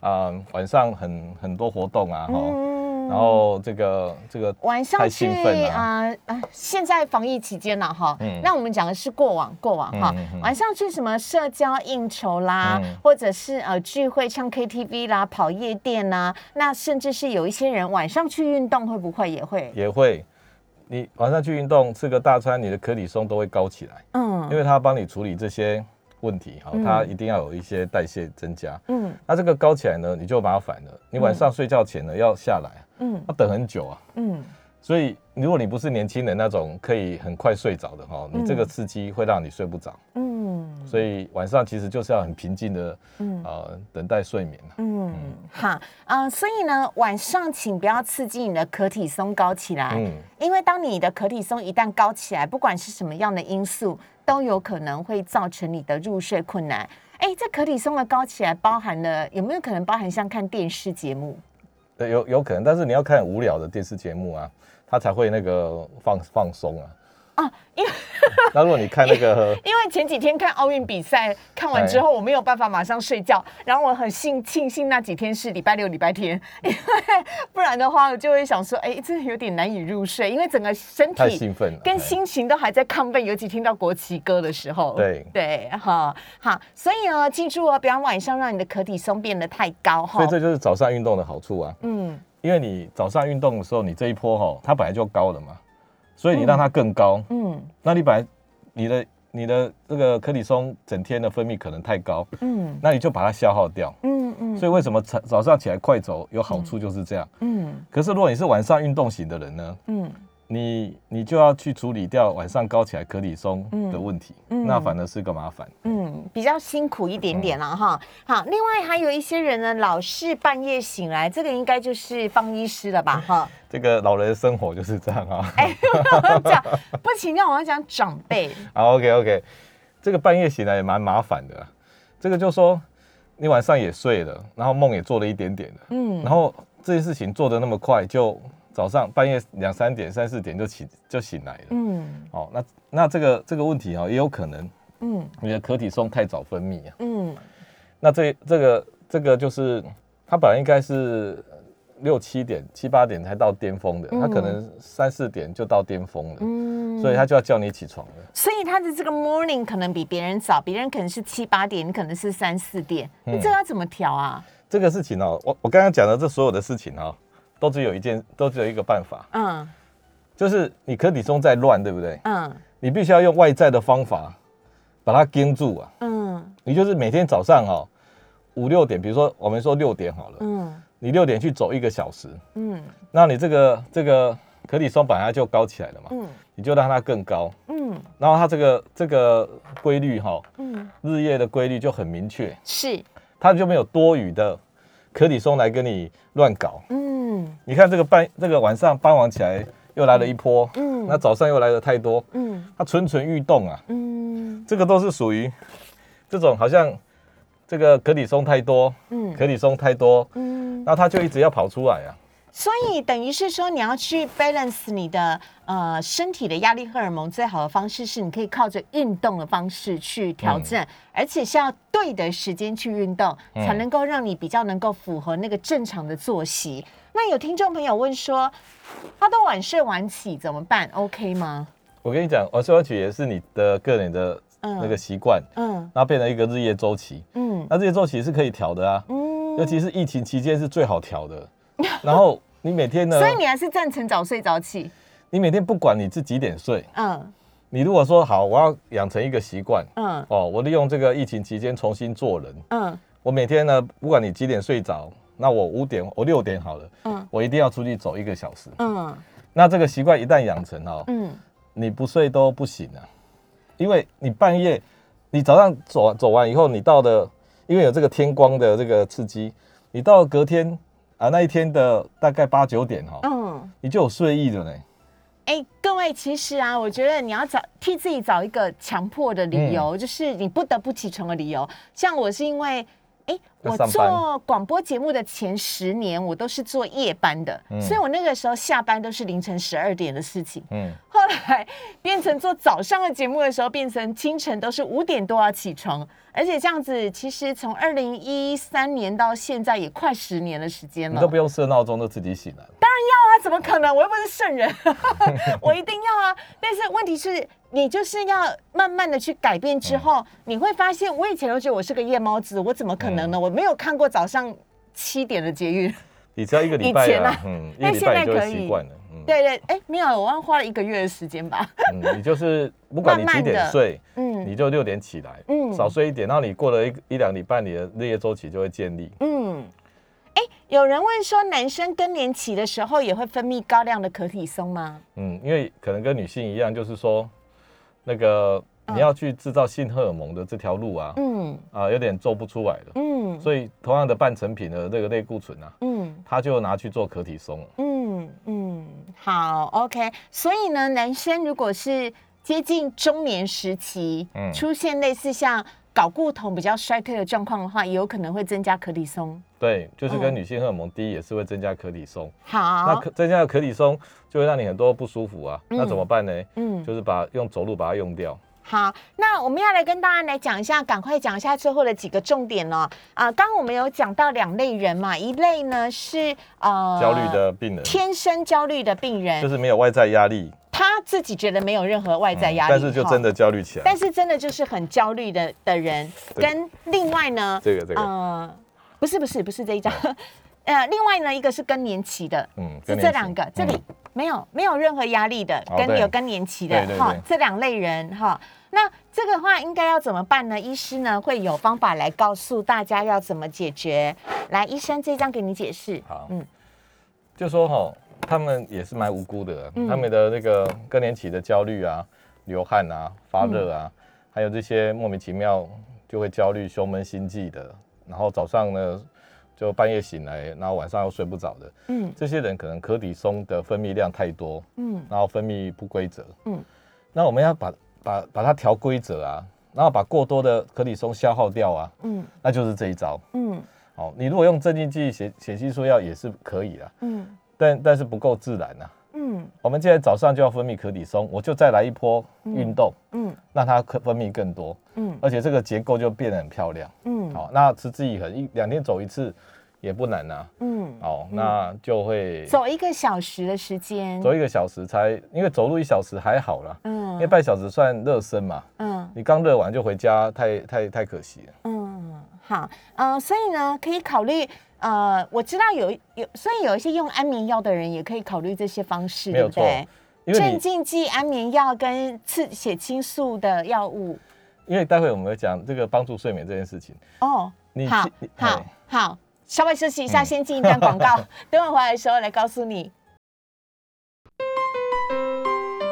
啊、晚上很很多活动啊，哈、嗯然后这个这个晚上去啊啊！现在防疫期间了哈，嗯。那我们讲的是过往过往哈晚上去什么社交应酬啦嗯，或者是呃聚会唱 KTV 啦、跑夜店啦，那甚至是有一些人晚上去运动，会不会？也会？也会，你晚上去运动吃个大餐，你的可体松都会高起来，嗯。因为它帮你处理这些问题，哈、嗯。它一定要有一些代谢增加。嗯。那这个高起来呢，你就麻烦了，你晚上睡觉前呢要下来，嗯要等很久啊。嗯所以，如果你不是年轻人那种可以很快睡着的哈，你这个嗯刺激会让你睡不着。嗯所以晚上其实就是要很平静的嗯呃等待睡眠啊嗯，好啊，所以呢，晚上请不要刺激你的可体松高起来，嗯，因为当你的可体松一旦高起来，不管是什么样的因素，都有可能会造成你的入睡困难。哎，这可体松的高起来，包含了有没有可能包含像看电视节目？对，有有可能，但是你要看无聊的电视节目啊，他才会那个放放松啊。啊，因为那如果你看那个，因为前几天看奥运比赛，看完之后我没有办法马上睡觉，然后我很幸庆幸那几天是礼拜六、礼拜天，因 为不然的话我就会想说，哎，真的有点难以入睡，因为整个身太体兴奋，跟哎。心情都还在亢奋，尤其听到国旗歌的时候。对。对，哈好，所以啊，记住哦，不要晚上让你的可体松变得太高哈。所以。这就是早上运动的好处啊。嗯。因为你早上运动的时候，你这一波哈，它本来就高了嘛，所以你让它更高，嗯。那你本来你的你的这个柯里松整天的分泌可能太高，嗯。那你就把它消耗掉。嗯嗯。所以为什么早早上起来快走有好处就是这样？嗯。可是如果你是晚上运动型的人呢，嗯你你就要去处理掉晚上高起来可里松的问题，嗯那反而是个麻烦。嗯，比较辛苦一点点了哈。好，另外还有一些人呢，老是半夜醒来，这个应该就是方医师了吧？哈，这个老人的生活就是这样啊。哎，讲不请教，我要讲长辈。好，OK OK，这个半夜醒来也蛮麻烦的啊。这个就说你晚上也睡了，然后梦也做了一点点的，嗯然后这些事情做的那么快，就早上半夜两三点、三四点就起就醒来了。嗯哦，那那这个这个问题哈、也有可能嗯你的可体松太早分泌啊。嗯那这这个这个就是它本来应该是六七点、七八点才到巅峰的，它可能三四点就到巅峰了，嗯所以它就要叫你起床了。所以他的这个 morning 可能比别人早，别人可能是七八点，你可能是三四点，嗯那这个要怎么调啊？这个事情哦，我我刚刚讲的这所有的事情哦，都只有一件，都只有一个办法，嗯。就是你可体松在乱，对不对？嗯。你必须要用外在的方法把它盯住啊。嗯。你就是每天早上哦五六点，比如说我们说六点好了，嗯。你六点去走一个小时，嗯。那你这个这个可体松本来就高起来了嘛，嗯。你就让它更高，嗯。然后它这个这个规律哈、嗯，日夜的规律就很明确，是，它就没有多余的可体松来跟你乱搞。嗯。你看这个半这个晚上傍晚起来又来了一波，嗯。那早上又来的太多，嗯。它蠢蠢欲动啊，嗯。这个都是属于这种好像这个可体松太多，嗯。可体松太多，嗯，那它就一直要跑出来啊。所以等于是说，你要去 balance 你的呃身体的压力荷尔蒙，最好的方式是你可以靠着运动的方式去调整，而且是要对的时间去运动，嗯才能够让你比较能够符合那个正常的作息。那有听众朋友问说，他都晚睡晚起怎么办？OK 吗？我跟你讲，晚睡晚起也是你的个人的嗯那个习惯，嗯然后变成一个日夜周期。嗯那日夜周期是可以调的啊，嗯尤其是疫情期间是最好调的。然后你每天呢？所，以你还是赞成早睡早起？你每天不管你是几点睡，嗯。你如果说好，我要养成一个习惯嗯。哦，我利用这个疫情期间重新做人。嗯。我每天呢，不管你几点睡着，那我五点，我六点好了，嗯。我一定要出去走一个小时。嗯。那这个习惯一旦养成哦，嗯。你不睡都不行啊，因为你半夜，你早上走完走完以后，你到的，因为有这个天光的这个刺激，你到隔天啊那一天的大概八九点哈、嗯。你就有睡意了呢。哎，各位，其实啊，我觉得你要找替自己找一个强迫的理由，就是你不得不起床的理由。像我是因为，哎，我做广播节目的前十年，我都是做夜班的，嗯所以我那个时候下班都是凌晨十二点的事情。嗯，后来变成做早上的节目的时候，变成清晨都是五点多要起床，而且这样子，其实从二零一三年到现在也快十年的时间了。你都不用设闹钟，都自己醒来当然要。啊，怎么可能？我又不是圣人，我一定要啊！但是问题是，你就是要慢慢的去改变之后，你会发现，我以前都觉得我是个夜猫子，我怎么可能呢？我没有看过早上七点的捷运。你只要一个礼拜啊啊，嗯，一但个礼拜你就习惯了。嗯，对对，哎，没有，我好像花了一个月的时间吧。嗯，你就是不管你几点睡，嗯你就六点起来，嗯少睡一点，然后你过了一个一两礼拜，你的日夜周期就会建立。嗯，哎，有人问说，男生更年期的时候也会分泌高量的可体松吗？嗯，因为可能跟女性一样，就是说，那个你要去制造性荷尔蒙的这条路啊，嗯啊，有点做不出来了。嗯所以同样的半成品的这个类固醇啊，嗯。他就拿去做可体松了。嗯嗯，好，OK。所以呢，男生如果是接近中年时期，嗯出现类似像睾固酮比较衰退的状况的话，也有可能会增加可体松。对，就是跟嗯女性荷尔蒙低也是会增加可体松。好那可，增加的可体松就会让你很多不舒服啊。嗯那怎么办呢？嗯，就是把用走路把它用掉。好，那我们要来跟大家来讲一下，赶快讲一下最后的几个重点哦。啊、刚刚我们有讲到两类人嘛，一类呢是呃焦虑的病人。天生焦虑的病人，就是没有外在压力，他自己觉得没有任何外在压力，但是就真的。焦虑起来。但是真的就是很焦虑的的人，跟另外呢，这个这个。呃，不是不是不是这一张，呃，另外呢，一个是更年期的，嗯，是这两个，这里嗯没有没有任何压力的，跟哦有更年期的哈这两类人哈。那这个话应该要怎么办呢？医师呢会有方法来告诉大家要怎么解决。来，医生这张给你解释。好嗯就说哈，他们也是蛮无辜的，嗯他们的那个更年期的焦虑啊、流汗啊、发热啊，嗯还有这些莫名其妙就会焦虑、胸闷心悸的，然后早上呢就半夜醒来，然后晚上又睡不着的，嗯。这些人可能可体松的分泌量太多，嗯。然后分泌不规则，嗯。那我们要把把把它调规则啊，然后把过多的可体松消耗掉啊，嗯。那就是这一招。嗯。好，你如果用镇静剂、血血激素药也是可以的，嗯。但但是不够自然啊。嗯。我们现在早上就要分泌可体松，我就再来一波运动，嗯。让它可分泌更多，嗯。而且这个结构就变得很漂亮。嗯。好，那持之以恒，一两天走一次也不难呐、嗯，哦，那就会走一个小时的时间。走一个小时才，因为走路一小时还好啦，嗯。因为半小时算热身嘛。嗯。你刚热完就回家，太太太可惜了。嗯，好，呃，所以呢，可以考虑，呃，我知道有有，所以有一些用安眠药的人也可以考虑这些方式，对不对？镇静剂、安眠药跟刺血清素的药物。因为待会我们会讲这个帮助睡眠这件事情。哦，你好好哎好，稍微休息一下，嗯先进一段广告，等我回来的时候来告诉你。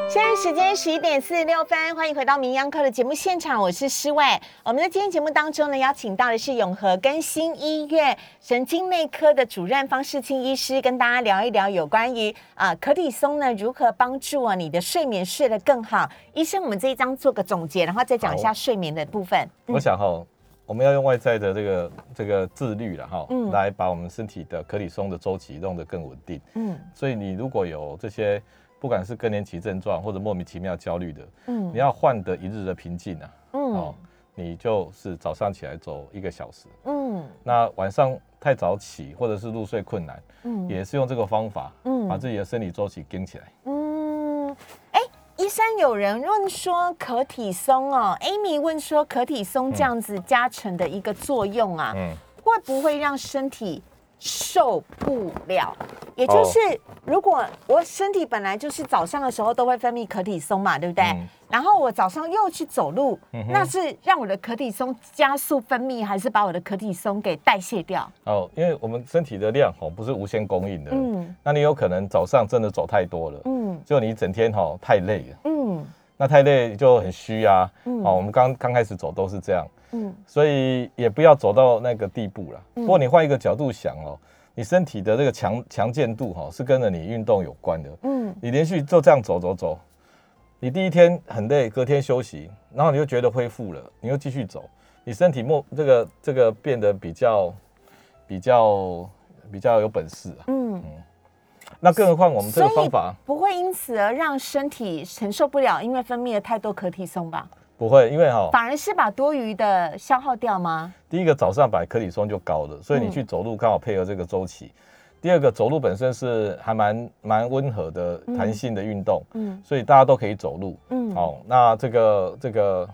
现在时间十一点四十六分，欢迎回到名央课的节目现场，我是施伟。我们在今天节目当中呢，邀请到的是永和更新医院神经内科的主任方世清医师，跟大家聊一聊有关于啊可体松呢如何帮助啊你的睡眠睡得更好。医生，我们这一章做个总结，然后再讲一下睡眠的部分。我想哈，我们要用外在的这个这个自律了哈，嗯来把我们身体的可体松的周期弄得更稳定。嗯所以你如果有这些，不管是更年期症状或者莫名其妙焦虑的，嗯。你要换得一日的平静啊，嗯。哦，你就是早上起来走一个小时，嗯。那晚上太早起或者是入睡困难，嗯。也是用这个方法，嗯。把自己的生理周期跟起来。嗯，哎，医生有人问说可体松哦，Amy 问说可体松这样子加成的一个作用啊，嗯，会不会让身体受不了？也就是哦。如果我身体本来就是早上的时候都会分泌可体松嘛，对不对？嗯。然后我早上又去走路，嗯那是让我的可体松加速分泌，还是把我的可体松给代谢掉？哦，因为我们身体的量哦不是无限供应的，嗯。那你有可能早上真的走太多了，嗯。就你一整天哈太累了，嗯那太累就很虚啊。嗯哦，我们刚刚开始走都是这样，嗯所以也不要走到那个地步了。不过你换一个角度想哦，你身体的这个强强健度哈是跟着你运动有关的。嗯你连续就这样走走走，你第一天很累，隔天休息，然后你就觉得恢复了，你又继续走，你身体莫这个这个变得比较比较比较有本事啊。嗯。那更何况我们这个方法不会因此而让身体承受不了，因为分泌了太多可体松吧？不会，因为哈、反而是把多余的消耗掉吗？第一个早上把可体松就高了，所以你去走路刚好配合这个周期。第二个走路本身是还蛮蛮温和的弹性的运动，嗯所以大家都可以走路。嗯，好、那这个这个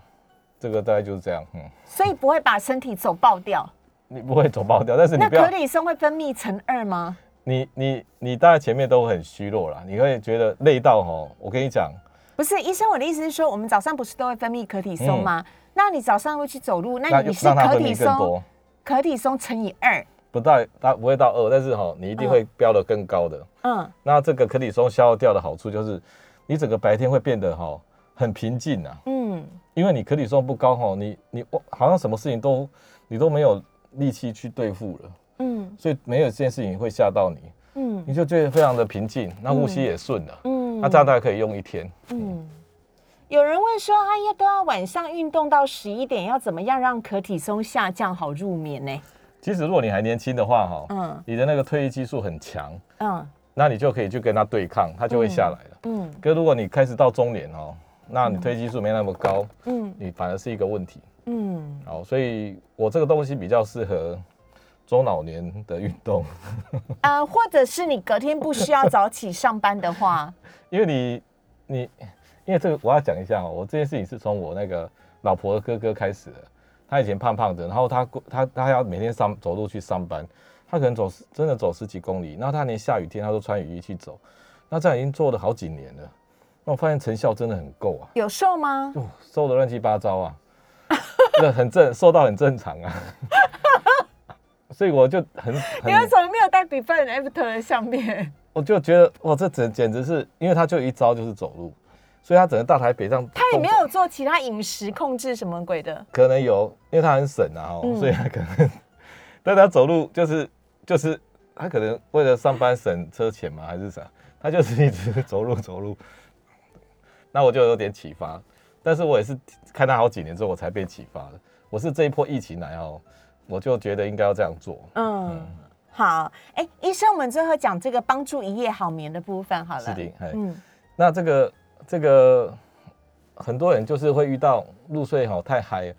这个大概就是这样，嗯，所以不会把身体走爆掉。你不会走爆掉，但是你那可，体松会分泌成二吗？你你你大概前面都很虚弱啦，你会觉得累到吼，我跟你讲，不是，医生，我的意思是说，我们早上不是都会分泌可体松吗？那你早上会去走路，那你是可体松可体松乘以二，不到它不会到二，但是哈，你一定会飙得更高的。嗯那这个可体松消耗掉的好处就是，你整个白天会变得哈很平静啊，嗯因为你可体松不高哈，你你哇好像什么事情都你都没有力气去对付了，嗯。所以没有这件事情会吓到你，嗯。你就觉得非常的平静，那呼吸也顺了，嗯。那这样大概可以用一天。嗯，有人问说，哎呀，都要晚上运动到十一点，要怎么样让可体松下降好入眠呢？其实如果你还年轻的话哈，嗯。你的那个褪黑激素很强，嗯。那你就可以去跟它对抗，它就会下来了。嗯。可如果你开始到中年哦，那你褪黑激素没那么高，嗯。你反而是一个问题。嗯，好，所以我这个东西比较适合中老年的运动，呃，或者是你隔天不需要早起上班的话，因为你你因为这个我要讲一下哦，我这件事情是从我那个老婆的哥哥开始的。他以前胖胖的，然后他他他要每天上走路去上班，他可能走十真的走十几公里，然后他连下雨天他都穿雨衣去走，那这样已经做了好几年了。那我发现成效真的很够啊，有瘦吗？哦，瘦的乱七八糟啊，这很正，瘦到很正常啊。所以我就很你为很，什么没有带 before and after 的相片？我就觉得哇，这简简直是，因为他就一招就是走路，所以他整个大台北上他也没有做其他饮食控制什么鬼的。可能有，因为他很省啊，哦，嗯所以他可能，但他走路就是就是他可能为了上班省车钱嘛，还是啥，他就是一直走路走路。那我就有点启发，但是我也是看他好几年之后我才被启发的。我是这一波疫情来哦，我就觉得应该要这样做。嗯，好，哎，医生，我们最后讲这个帮助一夜好眠的部分好了。是的，哎，嗯那这个这个很多人就是会遇到入睡哈太嗨。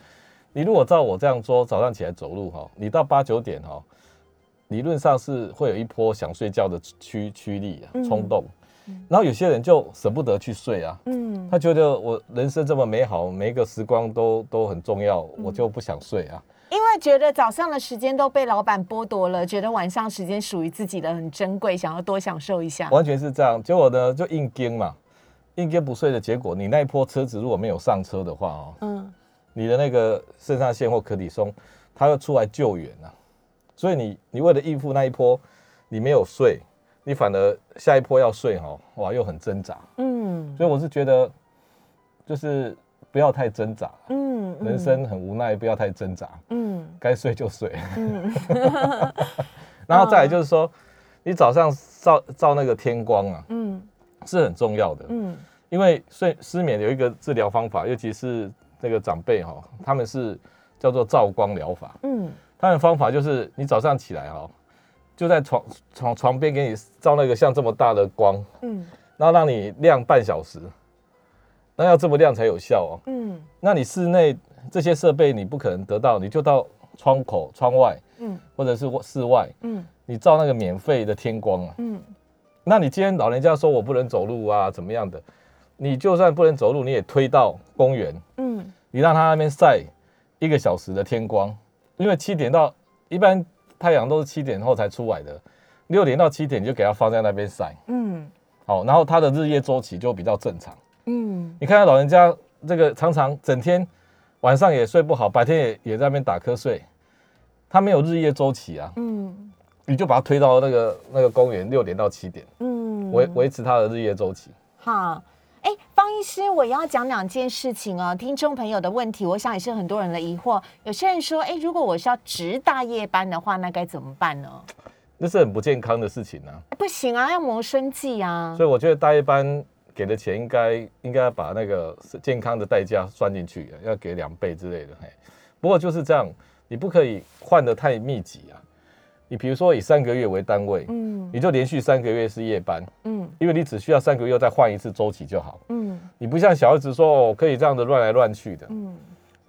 你如果照我这样说，早上起来走路哈，你到八九点哈，理论上是会有一波想睡觉的驱驱力冲动。然后有些人就舍不得去睡啊，嗯他觉得我人生这么美好，每一个时光都都很重要，嗯我就不想睡啊。因为觉得早上的时间都被老板剥夺了，觉得晚上时间属于自己的很珍贵，想要多享受一下。完全是这样。结果呢，就硬跟嘛，硬跟不睡的结果，你那一波车子如果没有上车的话哦，嗯你的那个肾上腺或可体松，它要出来救援啊。所以你你为了应付那一波，你没有睡，你反而下一波要睡哈，哇，又很挣扎。嗯所以我是觉得，就是不要太挣扎，嗯人生很无奈，不要太挣扎，嗯。该睡就睡。嗯。然后再来就是说，你早上照照那个天光啊，嗯。是很重要的。嗯。因为睡失眠有一个治疗方法，尤其是那个长辈哈，他们是叫做照光疗法。嗯。他们的方法就是你早上起来哈，就在床床床边给你照那个像这么大的光，嗯。然后让你亮半小时，那要这么亮才有效哦。嗯那你室内这些设备你不可能得到，你就到窗口、窗外嗯或者是室外，嗯你照那个免费的天光啊。嗯那你今天老人家说我不能走路啊，怎么样的？你就算不能走路，你也推到公园，嗯你让他那边晒一个小时的天光，因为七点到一般太阳都是七点后才出来的，六点到七点你就给他放在那边晒，嗯好，然后他的日夜周期就比较正常。嗯你看到老人家这个常常整天晚上也睡不好，白天也也在那边打瞌睡，他没有日夜周期啊，嗯你就把他推到那个那个公园六点到七点，嗯维维持他的日夜周期。好，哎，方医师，我要讲两件事情哦。听众朋友的问题，我想也是很多人的疑惑。有些人说，哎，如果我是要值大夜班的话，那该怎么办呢？那是很不健康的事情啊，哎不行啊，要谋生计啊。所以我觉得大夜班给的钱应该应该要把那个健康的代价算进去，要给两倍之类的。嘿，不过就是这样，你不可以换的太密集啊。你比如说以三个月为单位，嗯你就连续三个月是夜班，嗯因为你只需要三个月再换一次周期就好。嗯你不像小孩子说哦，可以这样子乱来乱去的，嗯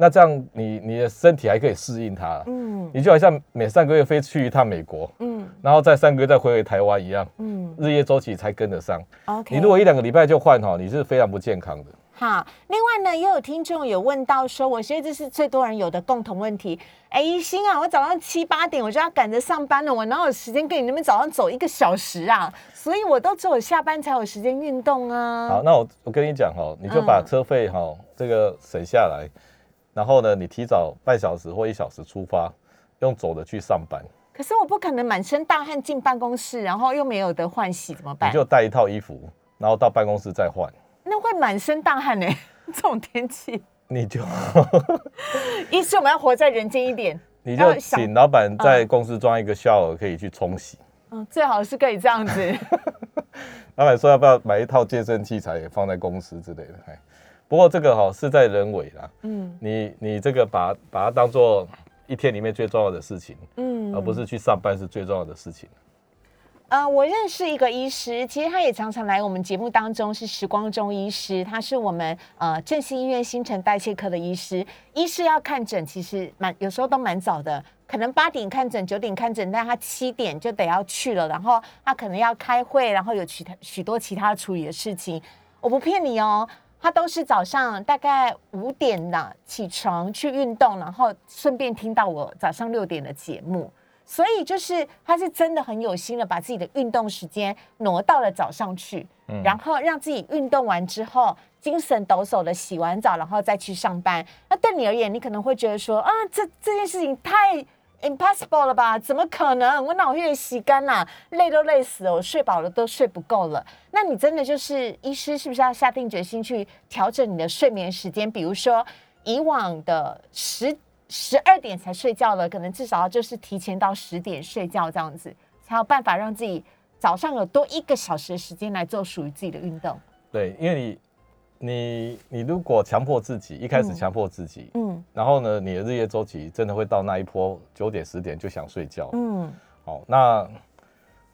那这样你你的身体还可以适应它，嗯你就好像每三个月飞去一趟美国，嗯然后再三个月再回回台湾一样，嗯日夜周期才跟得上。，OK。你如果一两个礼拜就换哈，你是非常不健康的。好，另外呢，也有听众有问到说，我觉得这是最多人有的共同问题。哎，一心啊，我早上七八点我就要赶着上班了，我哪有时间跟你那边早上走一个小时啊？所以我都只有下班才有时间运动啊。好，那我我跟你讲哈，你就把嗯车费哈这个省下来，然后呢，你提早半小时或一小时出发，用走的去上班，可是我不可能满身大汗进办公室，然后又没有得换洗，怎么办你？就带一套衣服，然后到办公室再换，那会满身大汗呢、这种天气，你就 意思我们要活在人间一点。你就想请老板在公司装一个 shower 可以去冲洗。嗯，最好是可以这样子。老板说要不要买一套健身器材也放在公司之类的。哎，不过这个哈事在人为啦，嗯你你这个把把它当做一天里面最重要的事情，嗯而不是去上班是最重要的事情。呃，我认识一个医师，其实他也常常来我们节目当中，是时光中医师，他是我们呃振兴医院新陈代谢科的医师。医师要看诊，其实蛮有时候都蛮早的，可能八点看诊、九点看诊，但他七点就得要去了，然后他可能要开会，然后有其他许多其他处理的事情。我不骗你哦，他都是早上大概五点的起床去运动，然后顺便听到我早上六点的节目。所以就是他是真的很有心的，把自己的运动时间挪到了早上去，然后让自己运动完之后精神抖擞的洗完澡，然后再去上班。那对你而言，你可能会觉得说啊，这这件事情太 impossible 了吧？怎么可能？我脑血洗干了，累都累死了，我睡饱了都睡不够了。那你真的就是医师，是不是要下定决心去调整你的睡眠时间？比如说以往的十。十二点才睡觉了，可能至少就是提前到十点睡觉这样子，才有办法让自己早上有多一个小时的时间来做属于自己的运动。对，因为你你你如果强迫自己一开始强迫自己，嗯，然后呢，你的日夜周期真的会到那一波九点十点就想睡觉，嗯，好，那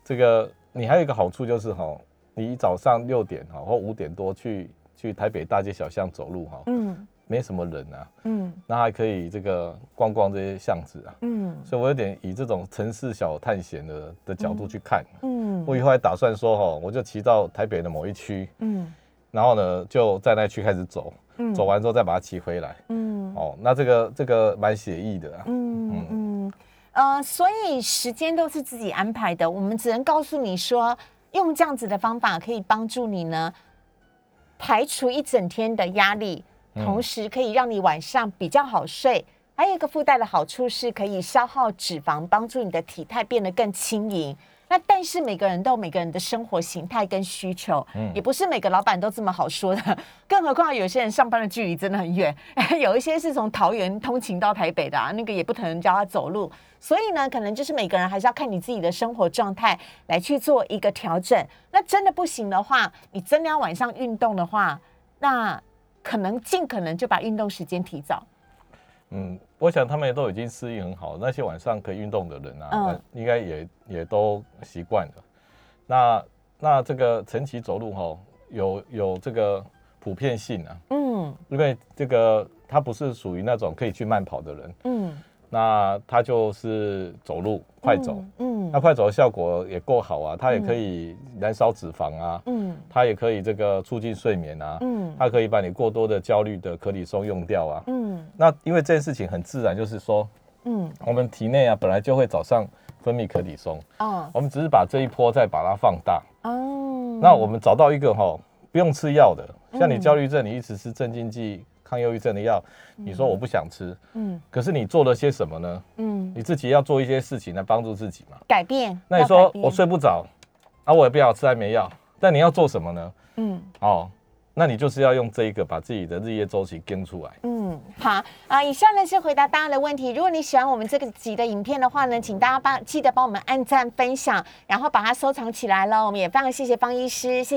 这个你还有一个好处就是哈，你早上六点哈或五点多去去台北大街小巷走路哈，嗯。没什么人啊，嗯，那还可以这个逛逛这些巷子啊，嗯，所以我有点以这种城市小探险的的角度去看，嗯，我以后还打算说哈，我就骑到台北的某一区，嗯，然后呢就在那区开始走，嗯，走完之后再把它骑回来，嗯，哦，那这个这个蛮写意的，嗯嗯。呃，所以时间都是自己安排的，我们只能告诉你说，用这样子的方法可以帮助你呢，排除一整天的压力。同时可以让你晚上比较好睡，还有一个附带的好处是可以消耗脂肪，帮助你的体态变得更轻盈。那但是每个人都有每个人的生活形态跟需求，嗯，也不是每个老板都这么好说的。更何况有些人上班的距离真的很远，有一些是从桃园通勤到台北的，那个也不可能叫他走路。所以呢，可能就是每个人还是要看你自己的生活状态来去做一个调整。那真的不行的话，你真的要晚上运动的话，那。可能尽可能就把运动时间提早。嗯，我想他们也都已经适应很好，那些晚上可以运动的人啊，应该也也都习惯了。那那这个晨起走路哈，有有这个普遍性啊。嗯，因为这个他不是属于那种可以去慢跑的人。嗯。那它就是走路快走，嗯，那快走的效果也够好啊，它也可以燃烧脂肪啊，嗯，它也可以这个促进睡眠啊，嗯，它可以把你过多的焦虑的可里松用掉啊，嗯，那因为这件事情很自然，就是说，嗯，我们体内啊本来就会早上分泌可里松，哦，我们只是把这一波再把它放大，哦，那我们找到一个哈不用吃药的，像你焦虑症，你一直吃镇静剂。抗忧郁症的药，你说我不想吃，嗯，可是你做了些什么呢？嗯，你自己要做一些事情来帮助自己嘛，改变。那你说我睡不着，啊，我也不要吃安眠药，但你要做什么呢？嗯，哦。那你就是要用这一个把自己的日夜周期跟出来。嗯，好啊。以上呢是回答大家的问题。如果你喜欢我们这个集的影片的话呢，请大家帮记得帮我们按赞、分享，然后把它收藏起来了。我们也非常谢谢方医师，谢谢。